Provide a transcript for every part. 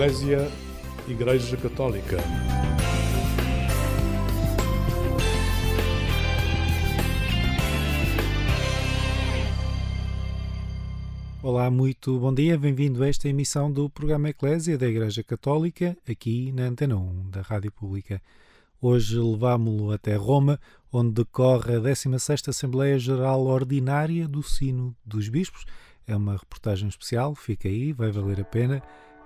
Eclésia, Igreja Católica. Olá, muito bom dia, bem-vindo a esta emissão do programa Eclésia da Igreja Católica, aqui na Antena 1 da Rádio Pública. Hoje levámo-lo até Roma, onde decorre a 16ª Assembleia Geral Ordinária do Sino dos Bispos. É uma reportagem especial, fica aí, vai valer a pena.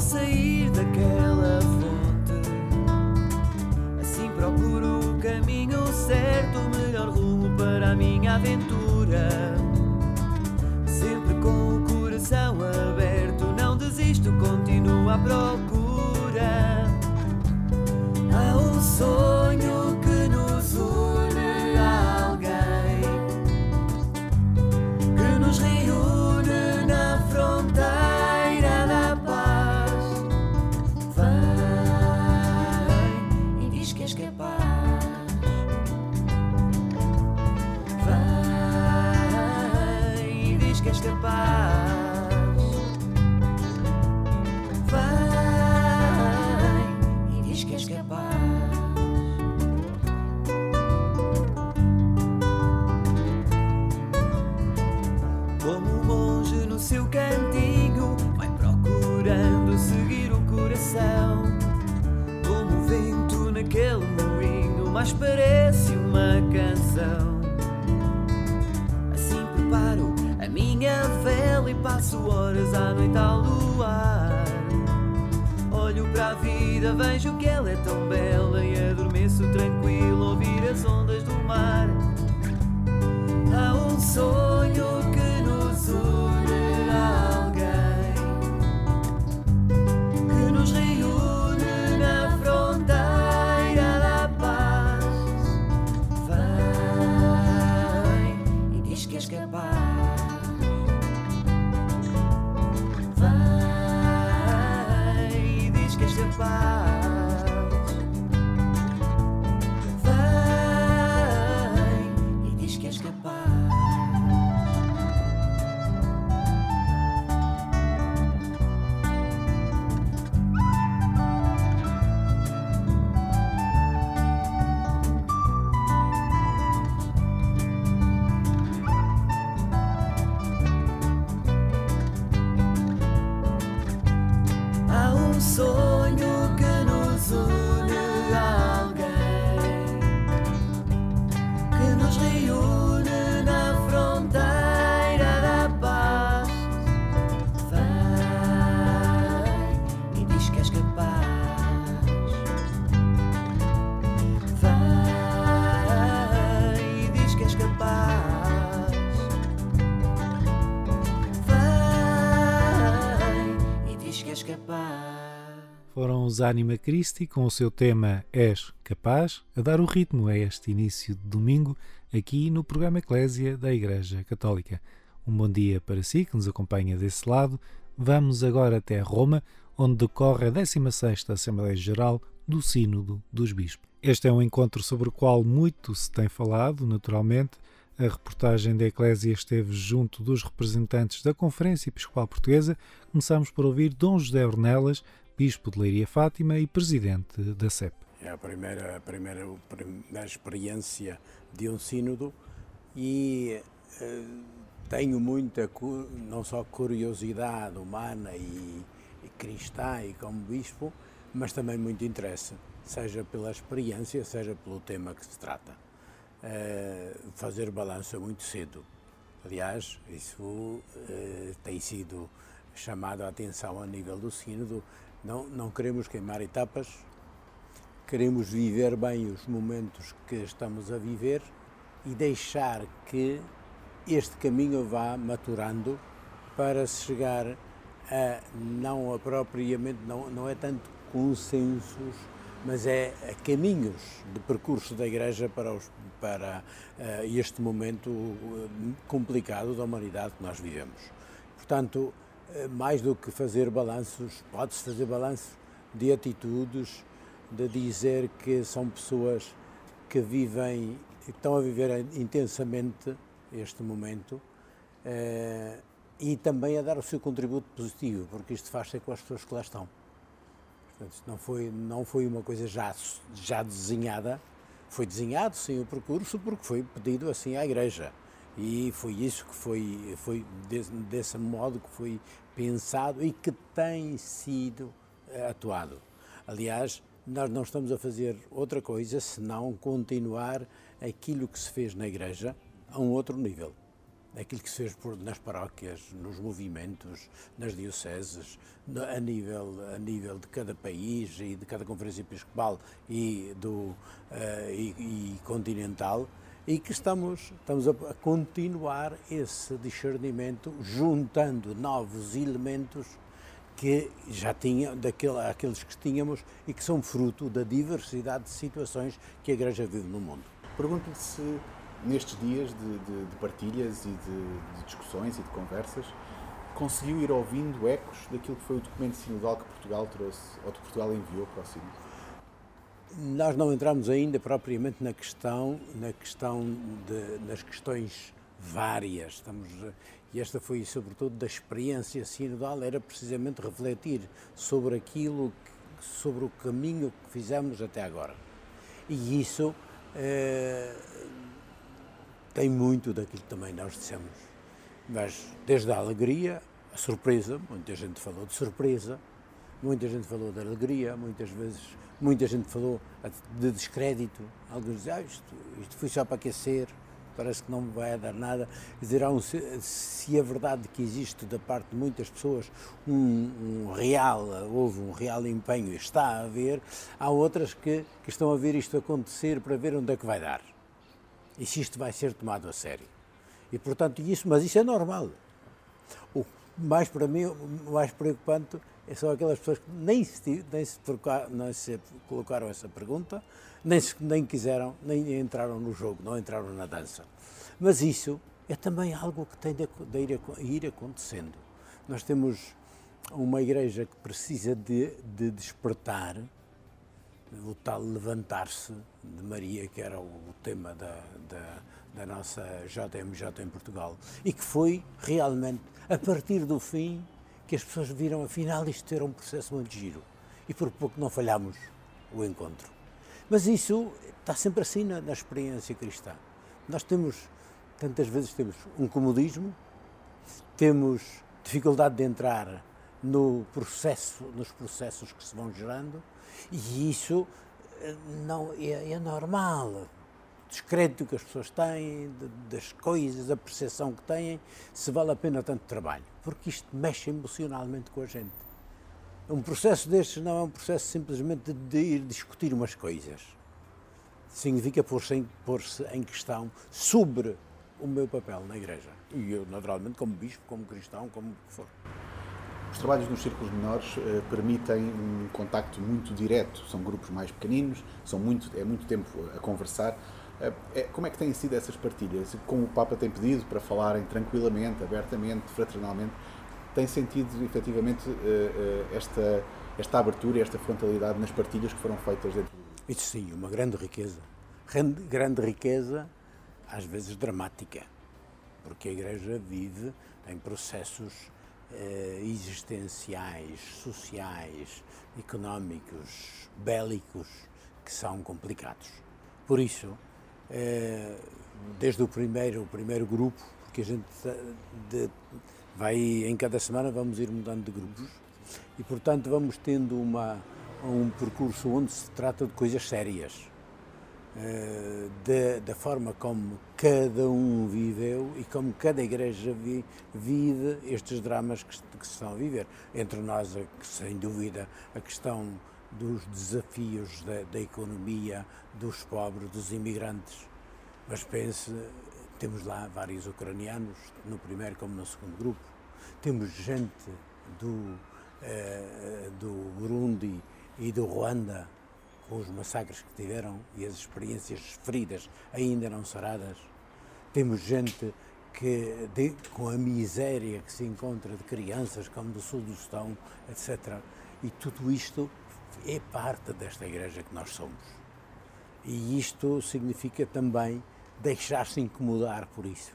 sair daquela fonte. Assim procuro o caminho certo, o melhor rumo para a minha aventura. Sempre com o coração aberto, não desisto, continuo à procura. Há um sonho. mas parece uma canção. Assim preparo a minha vela e passo horas à noite ao luar. Olho para a vida, vejo que ela é tão bela e adormeço tranquilo ouvir as ondas do mar. Há um sonho que nos une. Anima Christi com o seu tema És Capaz, a dar o ritmo a este início de domingo aqui no programa Eclésia da Igreja Católica. Um bom dia para si que nos acompanha desse lado. Vamos agora até Roma, onde decorre a 16ª Assembleia Geral do Sínodo dos Bispos. Este é um encontro sobre o qual muito se tem falado, naturalmente. A reportagem da Eclésia esteve junto dos representantes da Conferência Episcopal Portuguesa. Começamos por ouvir Dom José Ornelas, Bispo de Leiria Fátima e Presidente da CEP. É a primeira, a primeira, a primeira experiência de um sínodo e eh, tenho muita, não só curiosidade humana e, e cristã e como bispo, mas também muito interesse, seja pela experiência, seja pelo tema que se trata. Eh, fazer balanço é muito cedo. Aliás, isso eh, tem sido chamado a atenção a nível do sínodo, não, não queremos queimar etapas, queremos viver bem os momentos que estamos a viver e deixar que este caminho vá maturando para se chegar a não a propriamente não, não é tanto consensos, mas é caminhos de percurso da Igreja para, os, para uh, este momento complicado da humanidade que nós vivemos. Portanto, mais do que fazer balanços, pode-se fazer balanços de atitudes, de dizer que são pessoas que vivem, que estão a viver intensamente este momento eh, e também a dar o seu contributo positivo, porque isto faz ser com as pessoas que lá estão. Portanto, não foi, não foi uma coisa já, já desenhada, foi desenhado sim o percurso porque foi pedido assim à Igreja. E foi isso que foi, foi desse, desse modo que foi pensado e que tem sido eh, atuado. Aliás, nós não estamos a fazer outra coisa senão continuar aquilo que se fez na Igreja a um outro nível. Aquilo que se fez por, nas paróquias, nos movimentos, nas dioceses, a nível, a nível de cada país e de cada conferência episcopal e, do, uh, e, e continental, e que estamos, estamos a, a continuar esse discernimento juntando novos elementos que já tinha, daquele, aqueles que tínhamos e que são fruto da diversidade de situações que a Igreja vive no mundo. Pergunto-lhe se nestes dias de, de, de partilhas e de, de, discussões e de conversas conseguiu ir ouvindo ecos daquilo que foi o documento sinodal que Portugal trouxe, ou que Portugal enviou para o Sínodo? Nós não entramos ainda propriamente na questão, na questão de, nas questões várias. Estamos, e esta foi sobretudo da experiência sinodal, era precisamente refletir sobre aquilo, que, sobre o caminho que fizemos até agora. E isso eh, tem muito daquilo que também nós dissemos. Mas desde a alegria, a surpresa, muita gente falou de surpresa, muita gente falou de alegria, muitas vezes Muita gente falou de descrédito, alguns dizem, ah, isto, isto foi só para aquecer, parece que não vai dar nada. Dizer, um, se é verdade que existe da parte de muitas pessoas um, um, real, houve um real empenho, está a haver, há outras que, que estão a ver isto acontecer para ver onde é que vai dar. E se isto vai ser tomado a sério. E portanto, isso, mas isso é normal. O mais para mim, o mais preocupante são aquelas pessoas que nem se, nem se, nem se colocaram essa pergunta, nem, se, nem quiseram, nem entraram no jogo, não entraram na dança. Mas isso é também algo que tem de, de ir, ir, acontecendo. Nós temos uma igreja que precisa de, de despertar, o tal levantar-se de Maria, que era o tema da, da, da nossa JMJ em Portugal, e que foi realmente, a partir do fim, que as pessoas viram, afinal, isto era um processo muito giro. E por pouco não falhamos o encontro. Mas isso está sempre assim na, na experiência cristã. Nós temos, tantas vezes, temos um comodismo, temos dificuldade de entrar no processo, nos processos que se vão gerando, e isso eh, não é, é normal descrédito que as pessoas têm, de, das coisas, a percepção que têm, se vale a pena tanto trabalho. Porque isto mexe emocionalmente com a gente. Um processo destes não é um processo simplesmente de ir discutir umas coisas. Significa pôr-se em, pôr em questão sobre o meu papel na Igreja. E eu, naturalmente, como bispo, como cristão, como for. Os trabalhos nos círculos menores eh, permitem um contacto muito direto. São grupos mais pequeninos, são muito, é muito tempo a conversar. Eh, é, como é que têm sido essas partilhas? Como o Papa tem pedido para falarem tranquilamente, abertamente, fraternalmente, tem sentido efetivamente eh, esta, esta abertura e esta frontalidade nas partilhas que foram feitas dentro do Isso sim, uma grande riqueza. Grande, grande riqueza, às vezes dramática, porque a Igreja vive em processos eh, existenciais, sociais, económicos, bélicos, que são complicados. Por isso, é, desde o primeiro, o primeiro grupo, porque a gente de, vai, em cada semana vamos ir mudando de grupos e, portanto, vamos tendo uma, um percurso onde se trata de coisas sérias, é, de, da forma como cada um viveu e como cada igreja vi, vive estes dramas que, que se estão a viver. Entre nós, sem dúvida, a questão dos desafios da, da, economia, dos pobres, dos imigrantes. Mas pense, temos lá vários ucranianos, no primeiro como no segundo grupo. Temos gente do, eh, do Burundi e do Ruanda, com os massacres que tiveram e as experiências feridas ainda não saradas. Temos gente que, de, com a miséria que se encontra de crianças como do sul do Sudão, etc. E tudo isto é parte desta igreja que nós somos. E isto significa também deixar-se incomodar por isso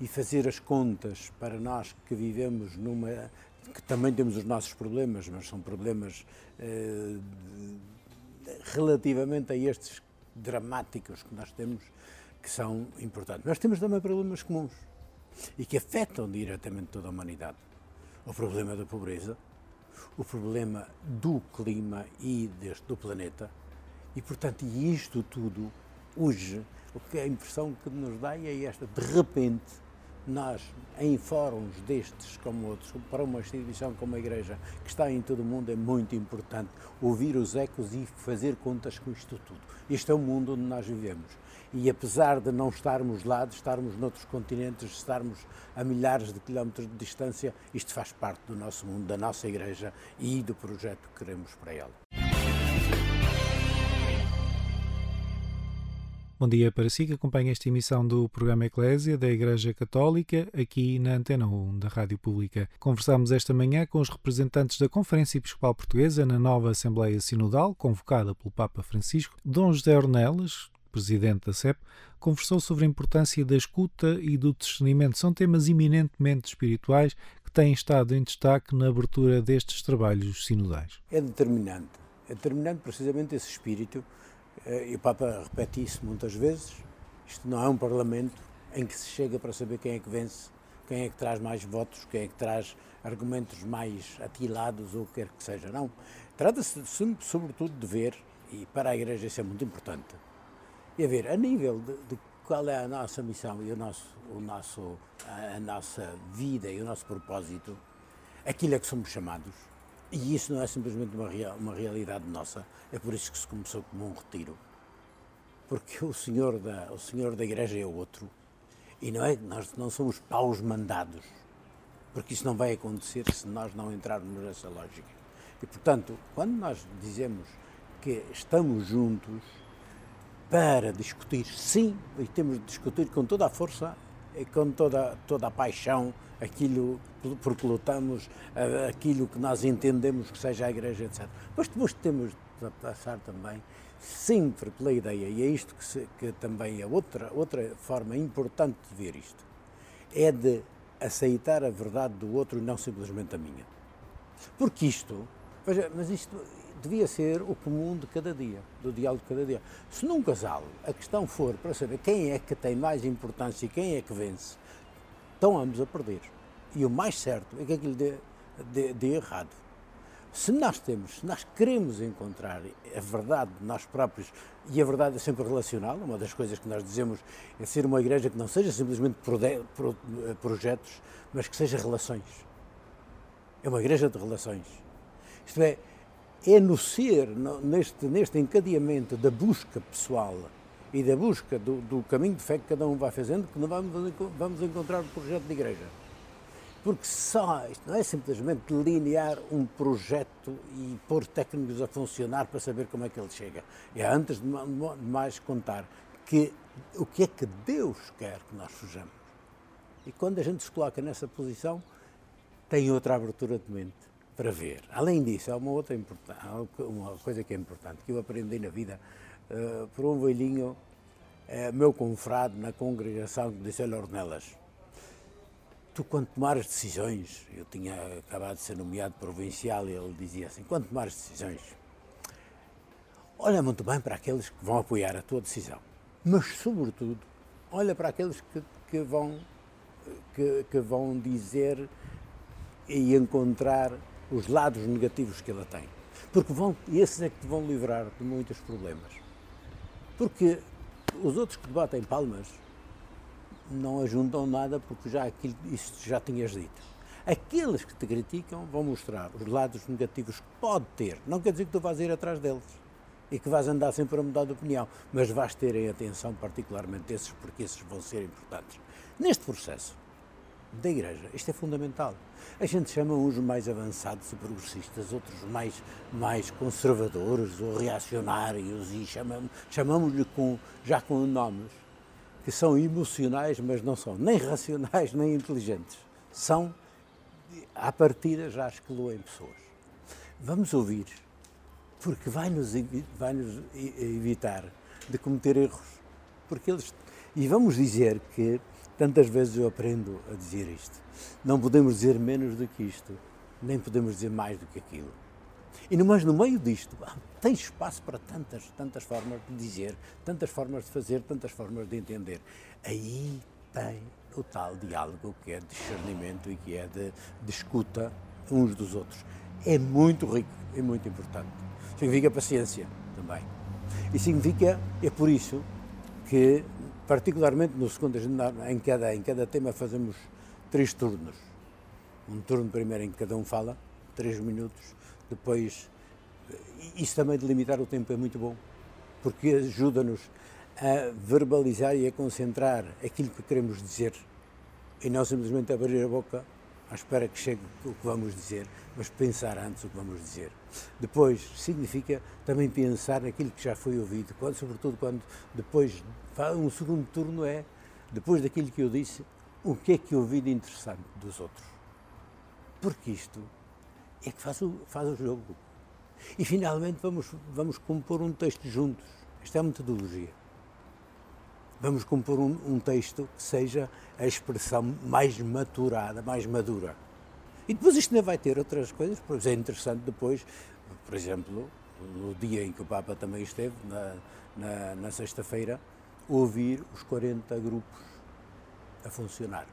e fazer as contas para nós que vivemos numa. que também temos os nossos problemas, mas são problemas eh, relativamente a estes dramáticos que nós temos, que são importantes. Nós temos também problemas comuns e que afetam diretamente toda a humanidade. O problema da pobreza, o problema do clima e deste, do planeta, e portanto, isto tudo, hoje, o que a impressão que nos dá é esta, de repente, nós, em fóruns destes como outros, para uma instituição como a Igreja, que está em todo o mundo, é muito importante ouvir os ecos e fazer contas com isto tudo. Este é o mundo onde nós vivemos. E apesar de não estarmos lá, de estarmos noutros continentes, de estarmos a milhares de quilómetros de distância, isto faz parte do nosso mundo, da nossa Igreja e do projeto que queremos para ela. Bom dia para si que acompanha esta emissão do programa Eclésia da Igreja Católica, aqui na Antena 1 da Rádio Pública. Conversámos esta manhã com os representantes da Conferência Episcopal Portuguesa na nova Assembleia Sinodal, convocada pelo Papa Francisco. Dom José Ornelas, presidente da CEP, conversou sobre a importância da escuta e do discernimento. São temas eminentemente espirituais que têm estado em destaque na abertura destes trabalhos sinodais. É determinante. É determinante precisamente esse espírito e o Papa repete isso muitas vezes. Isto não é um Parlamento em que se chega para saber quem é que vence, quem é que traz mais votos, quem é que traz argumentos mais atilados ou o que quer que seja. Não. Trata-se, sobretudo, de ver, e para a Igreja isso é muito importante, e a ver a nível de, de qual é a nossa missão e o nosso, o nosso, a, a nossa vida e o nosso propósito, aquilo a que somos chamados e isso não é simplesmente uma, real, uma realidade nossa, é por isso que se começou como um retiro. Porque o senhor da, o senhor da igreja é outro. E não é nós não somos paus mandados. Porque isso não vai acontecer se nós não entrarmos nessa lógica. E portanto, quando nós dizemos que estamos juntos para discutir, sim, e temos de discutir com toda a força e com toda, toda a paixão aquilo por que lutamos, aquilo que nós entendemos que seja a Igreja, etc. Mas depois temos de passar também sempre pela ideia, e é isto que, se, que também é outra, outra forma importante de ver isto, é de aceitar a verdade do outro e não simplesmente a minha. Porque isto, veja, mas isto devia ser o comum de cada dia, do diálogo de cada dia. Se num casal a questão for para saber quem é que tem mais importância e quem é que vence, estão ambos a perder. E o mais certo é que aquilo dê, dê, dê errado. Se nós temos, se nós queremos encontrar a verdade de nós próprios, e a verdade é sempre relacional, uma das coisas que nós dizemos é ser uma igreja que não seja simplesmente projetos, mas que seja relações. É uma igreja de relações. Isto é, é no ser, neste, neste encadeamento da busca pessoal e da busca do, do, caminho de fé que cada um vai fazendo, que não vamos, vamos encontrar o projeto de igreja. Porque só, isto não é simplesmente delinear um projeto e pôr técnicos a funcionar para saber como é que ele chega. É antes de mais contar que o que é que Deus quer que nós sejamos. E quando a gente se coloca nessa posição, tem outra abertura de mente para ver. Além disso, há uma outra uma coisa que é importante, que eu aprendi na vida uh, por um velhinho, uh, meu confrade na congregação de Ornelas. Tu, quando tomares decisões, eu tinha acabado de ser nomeado provincial e ele dizia assim: quando tomares decisões, olha muito bem para aqueles que vão apoiar a tua decisão, mas, sobretudo, olha para aqueles que, que vão, que, que vão dizer e encontrar os lados negativos que ela tem. Porque vão, esses é que te vão livrar de muitos problemas. Porque os outros que debatem palmas não ajudam nada porque já aquilo, isso já tinhas dito. Aqueles que te criticam vão mostrar os lados negativos que pode ter. Não quer dizer que tu vais ir atrás deles e que vais andar sempre a mudar de opinião, mas vais ter em atenção particularmente esses, porque esses vão ser importantes. Neste processo, da Igreja. Isto é fundamental. A gente chama uns mais avançados e progressistas, outros mais, mais conservadores ou reacionários e chamamos-lhe chamamos com, já com nomes que são emocionais, mas não são nem racionais nem inteligentes. São, à partida, já excluem pessoas. Vamos ouvir, porque vai-nos vai -nos evitar de cometer erros. Porque eles, e vamos dizer que Tantas vezes eu aprendo a dizer isto. Não podemos dizer menos do que isto, nem podemos dizer mais do que aquilo. E mas no meio disto tem espaço para tantas, tantas formas de dizer, tantas formas de fazer, tantas formas de entender. Aí tem o tal diálogo que é de discernimento e que é de, de escuta uns dos outros. É muito rico e muito importante. Significa paciência também. E significa, é por isso que particularmente no segundo em cada, em cada tema fazemos três turnos. Um turno primeiro em que cada um fala, três minutos, depois isso também de limitar o tempo é muito bom, porque ajuda-nos a verbalizar e a concentrar aquilo que queremos dizer e não simplesmente abrir a boca à espera que chegue o que vamos dizer, mas pensar antes o que vamos dizer. Depois, significa também pensar naquilo que já foi ouvido, quando, sobretudo quando depois, um segundo turno é, depois daquilo que eu disse, o que é que eu ouvi de interessante dos outros. Porque isto é que faz o, faz o jogo. E finalmente vamos, vamos compor um texto juntos. Isto é uma metodologia. Vamos compor um, um texto que seja a expressão mais maturada, mais madura e depois isto ainda vai ter outras coisas, pois é interessante depois, por exemplo, no dia em que o Papa também esteve, na, na, na sexta-feira, ouvir os 40 grupos a funcionar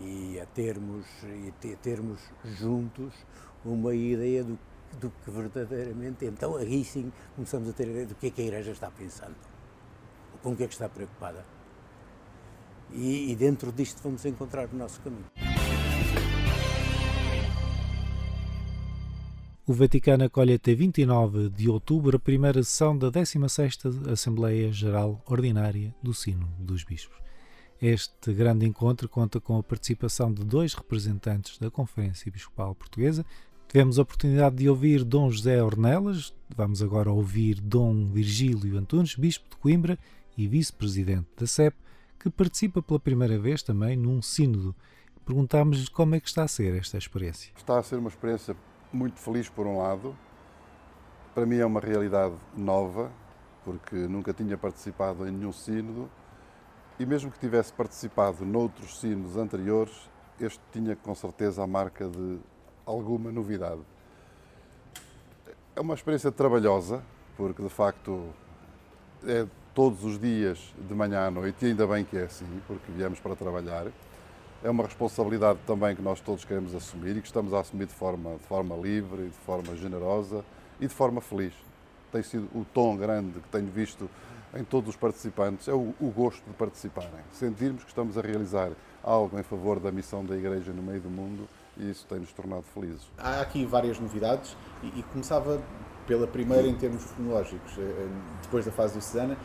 e a termos, e a termos juntos uma ideia do, do que verdadeiramente, então aí sim começamos a ter a ideia do que é que a Igreja está pensando, com o que é que está preocupada. E, e dentro disto vamos encontrar o nosso caminho. O Vaticano acolhe até 29 de outubro a primeira sessão da 16ª Assembleia Geral Ordinária do Sino dos Bispos. Este grande encontro conta com a participação de dois representantes da Conferência Episcopal Portuguesa. Tivemos a oportunidade de ouvir Dom José Ornelas, vamos agora ouvir Dom Virgílio Antunes, Bispo de Coimbra e Vice-Presidente da CEP, que participa pela primeira vez também num sínodo. Perguntámos-lhe como é que está a ser esta experiência. Está a ser uma experiência muito feliz por um lado. Para mim é uma realidade nova, porque nunca tinha participado em nenhum sínodo e mesmo que tivesse participado noutros sínodos anteriores, este tinha com certeza a marca de alguma novidade. É uma experiência trabalhosa, porque de facto é todos os dias, de manhã à noite, e ainda bem que é assim, porque viemos para trabalhar é uma responsabilidade também que nós todos queremos assumir e que estamos a assumir de forma, de forma livre, de forma generosa e de forma feliz. Tem sido o tom grande que tenho visto em todos os participantes, é o, o gosto de participarem. Sentirmos que estamos a realizar algo em favor da missão da Igreja no meio do mundo e isso tem-nos tornado felizes. Há aqui várias novidades e, e começava pela primeira em termos cronológicos. Eh, eh, depois da fase diocesana,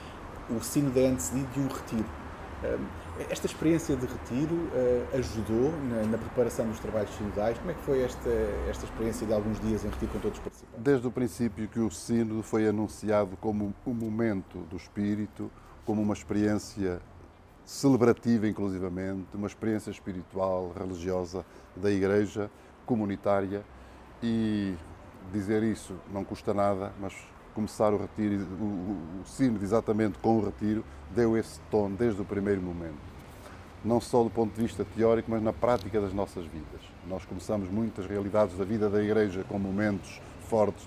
o sino é antecedido de um retiro. Esta experiência de retiro uh, ajudou na, na, preparação dos trabalhos sinodais? Como é que foi esta, esta experiência de alguns dias em retiro com todos os participantes? Desde o princípio que o sínodo foi anunciado como um momento do espírito, como uma experiência celebrativa inclusivamente, uma experiência espiritual, religiosa da Igreja comunitária e dizer isso não custa nada, mas começar o retiro, o, o, o sínodo exatamente com o retiro, deu esse tom desde o primeiro momento não só do ponto de vista teórico, mas na prática das nossas vidas. Nós começamos muitas realidades da vida da Igreja com momentos fortes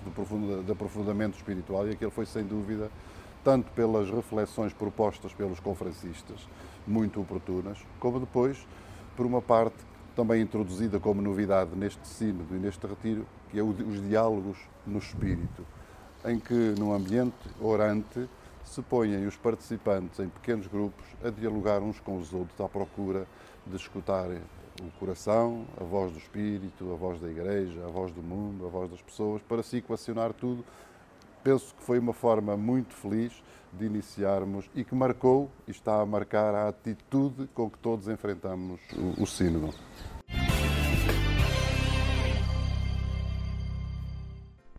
de, aprofundamento espiritual e aquele foi, sem dúvida, tanto pelas reflexões propostas pelos conferencistas, muito oportunas, como depois, por uma parte também introduzida como novidade neste sínodo e neste retiro, que é os diálogos no espírito, em que, num ambiente orante, se põem os participantes em pequenos grupos a dialogar uns com os outros à procura de escutar o coração, a voz do Espírito, a voz da Igreja, a voz do mundo, a voz das pessoas, para se equacionar tudo penso que foi uma forma muito feliz de iniciarmos e que marcou e está a marcar a atitude com que todos enfrentamos o, o Sínodo.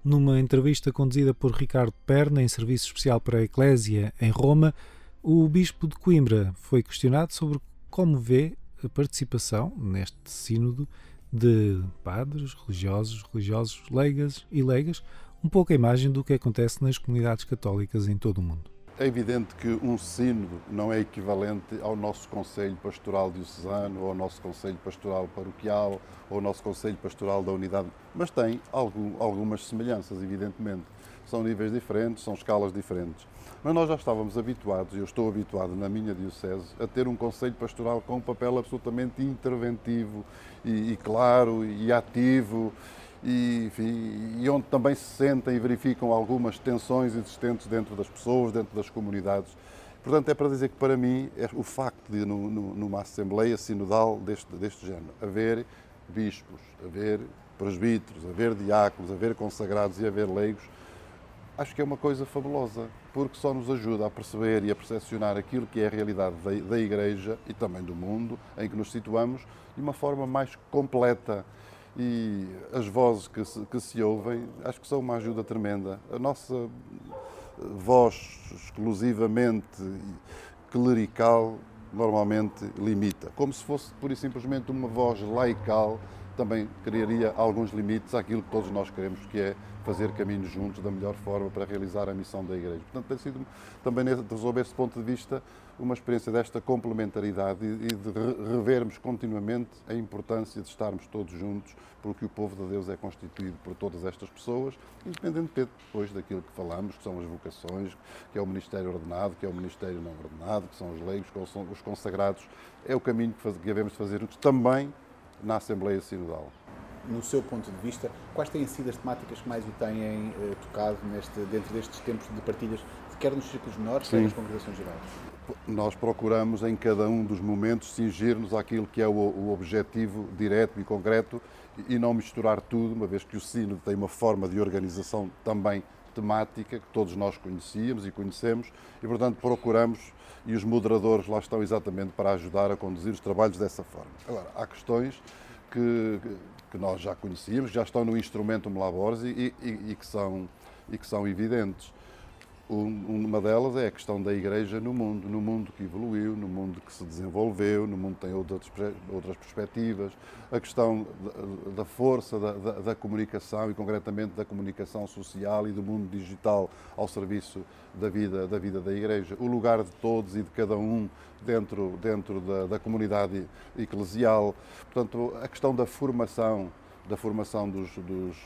Numa entrevista conduzida por Ricardo Perna em serviço especial para a Eclésia em Roma, o Bispo de Coimbra foi questionado sobre como vê a participação neste sínodo de padres, religiosos, religiosos, leigas e leigas, um pouco a imagem do que acontece nas comunidades católicas em todo o mundo. É evidente que um sínodo não é equivalente ao nosso Conselho Pastoral Diocesano, ou ao nosso Conselho Pastoral Paroquial, ou ao nosso Conselho Pastoral da Unidade, mas tem algum, algumas semelhanças, evidentemente. São níveis diferentes, são escalas diferentes. Mas nós já estávamos habituados, e eu estou habituado na minha Diocese, a ter um Conselho Pastoral com um papel absolutamente interventivo e, e claro e ativo e, enfim, e onde também se sentem e verificam algumas tensões existentes dentro das pessoas, dentro das comunidades. Portanto, é para dizer que para mim é o facto de, no, no, numa Assembleia Sinodal deste, deste género, haver bispos, haver presbíteros, haver diáconos, haver consagrados e haver leigos, acho que é uma coisa fabulosa, porque só nos ajuda a perceber e a percepcionar aquilo que é a realidade da, da Igreja e também do mundo em que nos situamos de uma forma mais completa e as vozes que se, que se ouvem acho que são uma ajuda tremenda. A nossa voz exclusivamente clerical normalmente limita, como se fosse pura e simplesmente uma voz laical também criaria alguns limites àquilo que todos nós queremos, que é fazer caminhos juntos da melhor forma para realizar a missão da Igreja. Portanto, tem sido também, resolver esse ponto de vista, uma experiência desta complementaridade e de revermos continuamente a importância de estarmos todos juntos, porque o povo de Deus é constituído por todas estas pessoas, independentemente depois daquilo que falamos, que são as vocações, que é o ministério ordenado, que é o ministério não ordenado, que são os leigos, que são os consagrados. É o caminho que, faz, que devemos fazer também na Assembleia Sinodal no seu ponto de vista, quais têm sido as temáticas que mais o têm eh, tocado neste, dentro destes tempos de partilhas, quer nos círculos menores, quer nas congregações gerais? Nós procuramos em cada um dos momentos cingir-nos àquilo que é o, o objetivo direto e concreto e não misturar tudo, uma vez que o Sínodo tem uma forma de organização também temática que todos nós conhecíamos e conhecemos e, portanto, procuramos e os moderadores lá estão exatamente para ajudar a conduzir os trabalhos dessa forma. Agora, há questões que, que nós já conhecíamos, já estão no instrumento Labores e, e, e, que são, e que são evidentes. Uma delas é a questão da Igreja no mundo, no mundo que evoluiu, no mundo que se desenvolveu, no mundo que tem outras, outras perspectivas, a questão da força da, da, da, comunicação e, concretamente, da comunicação social e do mundo digital ao serviço da vida da, vida da Igreja, o lugar de todos e de cada um dentro, dentro da, da comunidade eclesial. Portanto, a questão da formação da formação dos, dos,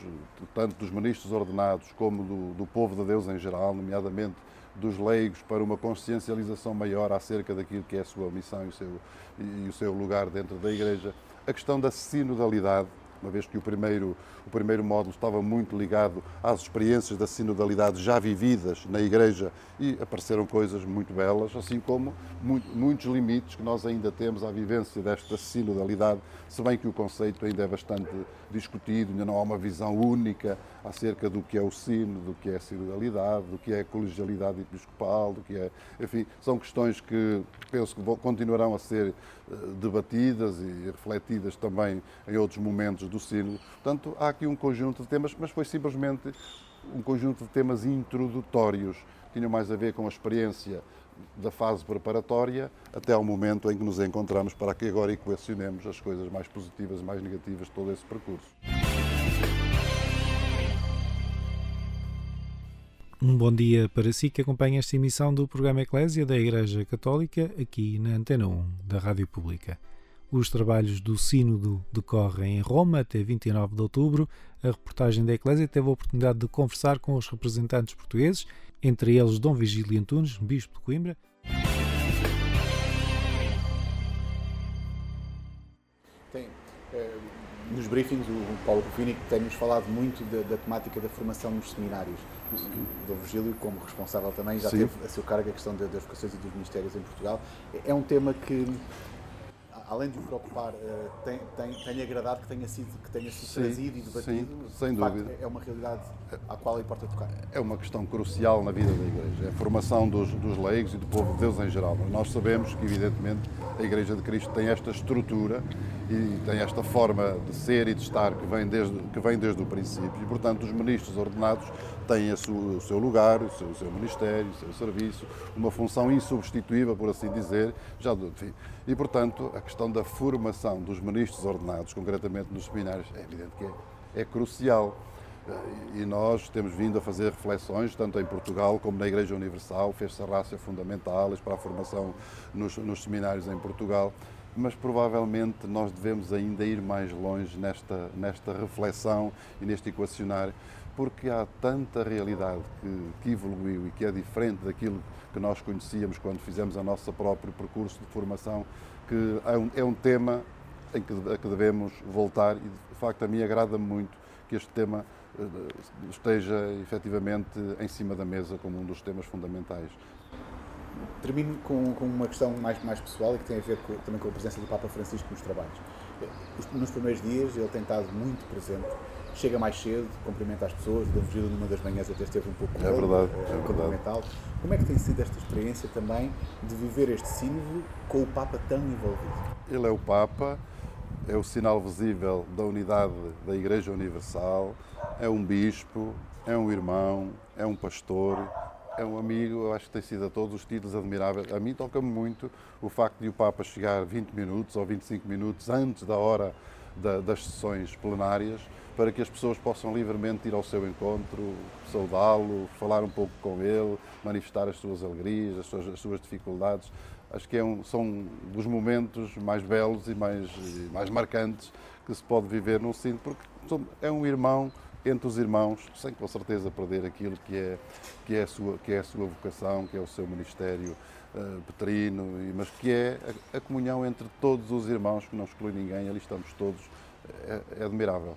tanto dos ministros ordenados como do, do povo de Deus em geral, nomeadamente dos leigos, para uma consciencialização maior acerca daquilo que é a sua missão e o seu, e o seu lugar dentro da Igreja. A questão da sinodalidade, uma vez que o primeiro, o primeiro módulo estava muito ligado às experiências da sinodalidade já vividas na Igreja e apareceram coisas muito belas, assim como muitos limites que nós ainda temos à vivência desta sinodalidade, se bem que o conceito ainda é bastante discutido, ainda não há uma visão única acerca do que é o sino, do que é a sinodalidade, do que é a colegialidade episcopal, do que é, enfim, são questões que penso que continuarão a ser debatidas e refletidas também em outros momentos do sino. Portanto, há aqui um conjunto de temas, mas foi simplesmente um conjunto de temas introdutórios, tinham mais a ver com a experiência da fase preparatória até ao momento em que nos encontramos para que agora equacionemos as coisas mais positivas e mais negativas de todo esse percurso. Um bom dia para si que acompanha esta emissão do programa Eclésia da Igreja Católica aqui na Antena 1 da Rádio Pública. Os trabalhos do Sínodo decorrem em Roma até 29 de outubro. A reportagem da Eclésia teve a oportunidade de conversar com os representantes portugueses, entre eles Dom Vigílio Antunes, Bispo de Coimbra. Nos briefings, o Paulo Rufini tem-nos falado muito da, da, temática da formação nos seminários. O Dom Virgílio, como responsável também, já Sim. teve a seu cargo a questão das vocações e dos ministérios em Portugal. É um tema que além de o preocupar, uh, tem, tem, tem agradado que tenha sido, que tenha sido sim, trazido e debatido? Sim, sem dúvida. Facto, é uma realidade à qual importa tocar. É uma questão crucial na vida da Igreja. É a formação dos, dos leigos e do povo de Deus em geral. Nós sabemos que, evidentemente, a Igreja de Cristo tem esta estrutura e tem esta forma de ser e de estar que vem desde, que vem desde o princípio. E, portanto, os ministros ordenados têm sua, o seu lugar, o seu, o seu, ministério, o seu serviço, uma função insubstituível, por assim dizer. Já, enfim. E, portanto, a questão da formação dos ministros ordenados, concretamente nos seminários, é evidente que é, é crucial. E nós temos vindo a fazer reflexões, tanto em Portugal como na Igreja Universal, fez-se a raça fundamentais para a formação nos, nos seminários em Portugal. Mas provavelmente nós devemos ainda ir mais longe nesta, nesta reflexão e neste equacionário, porque há tanta realidade que, que evoluiu e que é diferente daquilo que nós conhecíamos quando fizemos o nosso próprio percurso de formação, que é um, é um tema em que, a que devemos voltar e, de facto, a mim agrada-me muito que este tema esteja efetivamente em cima da mesa como um dos temas fundamentais. Termino com, com, uma questão mais, mais pessoal e que tem a ver com, também com a presença do Papa Francisco nos trabalhos. Nos primeiros dias ele tem estado muito presente chega mais cedo, cumprimenta as pessoas, da Virgílio numa das manhãs até esteve um pouco é verdade, é, é cumprimentá-lo. Como é que tem sido esta experiência também de viver este sínodo com o Papa tão envolvido? Ele é o Papa, é o sinal visível da unidade da Igreja Universal, é um bispo, é um irmão, é um pastor, é um amigo, eu acho que tem sido a todos os títulos admirável. A mim toca-me muito o facto de o Papa chegar 20 minutos ou 25 minutos antes da hora da, das sessões plenárias para que as pessoas possam livremente ir ao seu encontro, saudá-lo, falar um pouco com ele, manifestar as suas alegrias, as suas, as suas dificuldades. Acho que é um, são dos momentos mais belos e mais, e mais marcantes que se pode viver num sino, porque é um irmão entre os irmãos, sem com certeza perder aquilo que é, que é, a, sua, que é a sua vocação, que é o seu ministério uh, petrino, mas que é a, a, comunhão entre todos os irmãos, que não exclui ninguém, ali estamos todos, é, é admirável.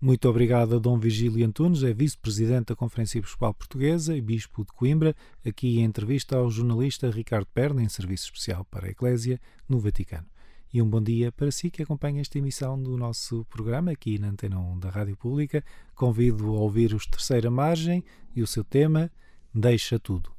Muito obrigado a Dom Virgílio Antunes, é vice-presidente da Conferência Episcopal Portuguesa e bispo de Coimbra, aqui em entrevista ao jornalista Ricardo Perna, em serviço especial para a Eclésia, no Vaticano. E um bom dia para si que acompanha esta emissão do nosso programa aqui na Antena 1 da Rádio Pública. Convido a ouvir os Terceira Margem e o seu tema Deixa Tudo.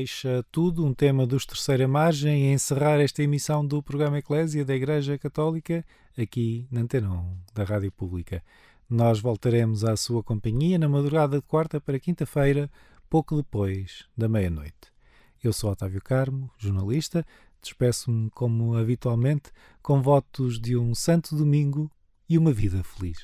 Deixa tudo, um tema dos Terceira Margem, a encerrar esta emissão do programa Eclésia da Igreja Católica, aqui na Antena 1 da Rádio Pública. Nós voltaremos à sua companhia na madrugada de quarta para quinta-feira, pouco depois da meia-noite. Eu sou Otávio Carmo, jornalista, despeço-me como habitualmente com votos de um santo domingo e uma vida feliz.